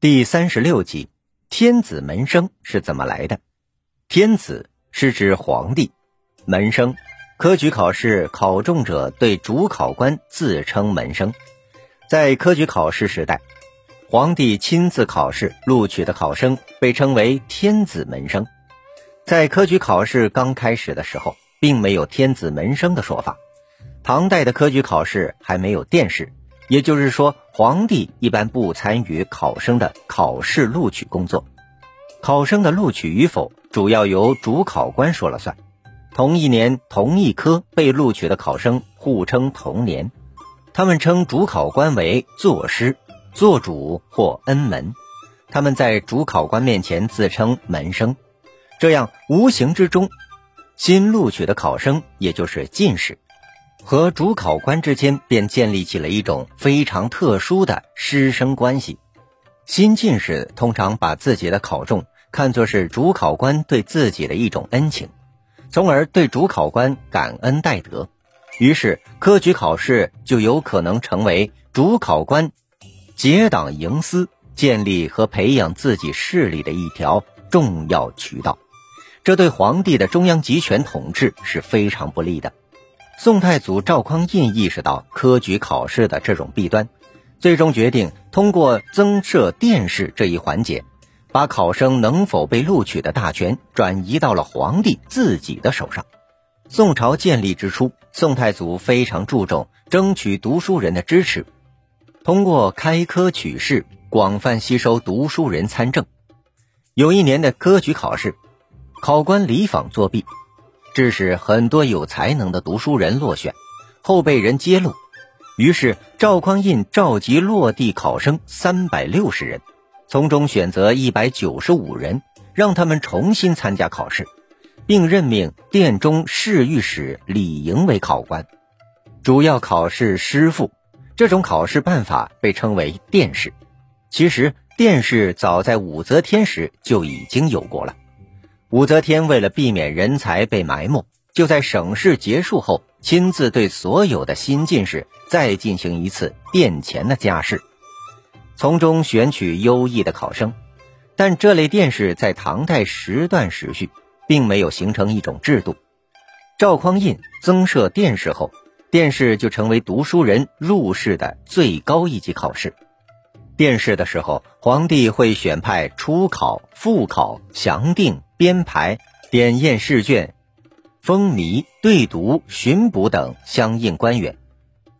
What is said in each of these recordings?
第三十六集，天子门生是怎么来的？天子是指皇帝，门生，科举考试考中者对主考官自称门生。在科举考试时代，皇帝亲自考试录取的考生被称为天子门生。在科举考试刚开始的时候，并没有天子门生的说法。唐代的科举考试还没有殿试。也就是说，皇帝一般不参与考生的考试录取工作，考生的录取与否主要由主考官说了算。同一年同一科被录取的考生互称同年，他们称主考官为作师、作主或恩门，他们在主考官面前自称门生，这样无形之中，新录取的考生也就是进士。和主考官之间便建立起了一种非常特殊的师生关系。新进士通常把自己的考中看作是主考官对自己的一种恩情，从而对主考官感恩戴德。于是，科举考试就有可能成为主考官结党营私、建立和培养自己势力的一条重要渠道。这对皇帝的中央集权统治是非常不利的。宋太祖赵匡胤意识到科举考试的这种弊端，最终决定通过增设殿试这一环节，把考生能否被录取的大权转移到了皇帝自己的手上。宋朝建立之初，宋太祖非常注重争取读书人的支持，通过开科取士，广泛吸收读书人参政。有一年的科举考试，考官李昉作弊。致使很多有才能的读书人落选，后被人揭露，于是赵匡胤召集落地考生三百六十人，从中选择一百九十五人，让他们重新参加考试，并任命殿中侍御史李莹为考官，主要考试师傅。这种考试办法被称为殿试。其实殿试早在武则天时就已经有过了。武则天为了避免人才被埋没，就在省试结束后，亲自对所有的新进士再进行一次殿前的加试，从中选取优异的考生。但这类殿试在唐代时断时续，并没有形成一种制度。赵匡胤增设殿试后，殿试就成为读书人入仕的最高一级考试。殿试的时候，皇帝会选派初考、复考、详定。编排、点验试卷、封谜、对读、巡捕等相应官员，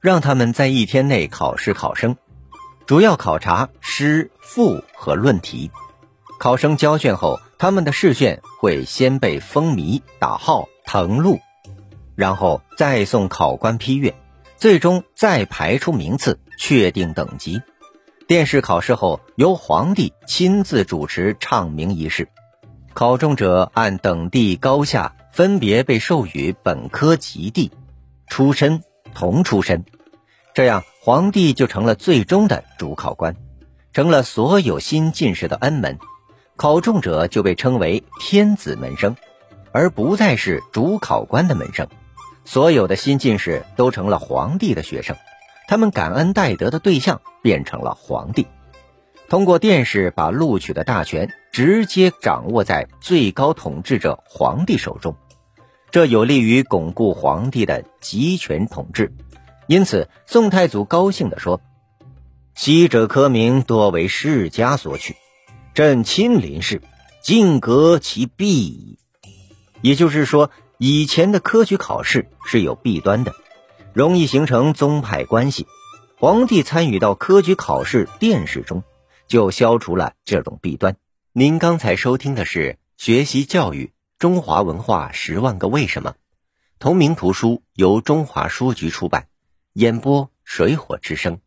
让他们在一天内考试考生，主要考察诗、赋和论题。考生交卷后，他们的试卷会先被封谜、打号、誊录，然后再送考官批阅，最终再排出名次，确定等级。殿试考试后，由皇帝亲自主持唱名仪式。考中者按等第高下分别被授予本科及第，出身同出身，这样皇帝就成了最终的主考官，成了所有新进士的恩门。考中者就被称为天子门生，而不再是主考官的门生。所有的新进士都成了皇帝的学生，他们感恩戴德的对象变成了皇帝。通过殿试把录取的大权直接掌握在最高统治者皇帝手中，这有利于巩固皇帝的集权统治。因此，宋太祖高兴地说：“昔者科名多为世家所取，朕亲临事，尽革其弊矣。”也就是说，以前的科举考试是有弊端的，容易形成宗派关系。皇帝参与到科举考试殿试中。就消除了这种弊端。您刚才收听的是《学习教育中华文化十万个为什么》，同名图书由中华书局出版，演播水火之声。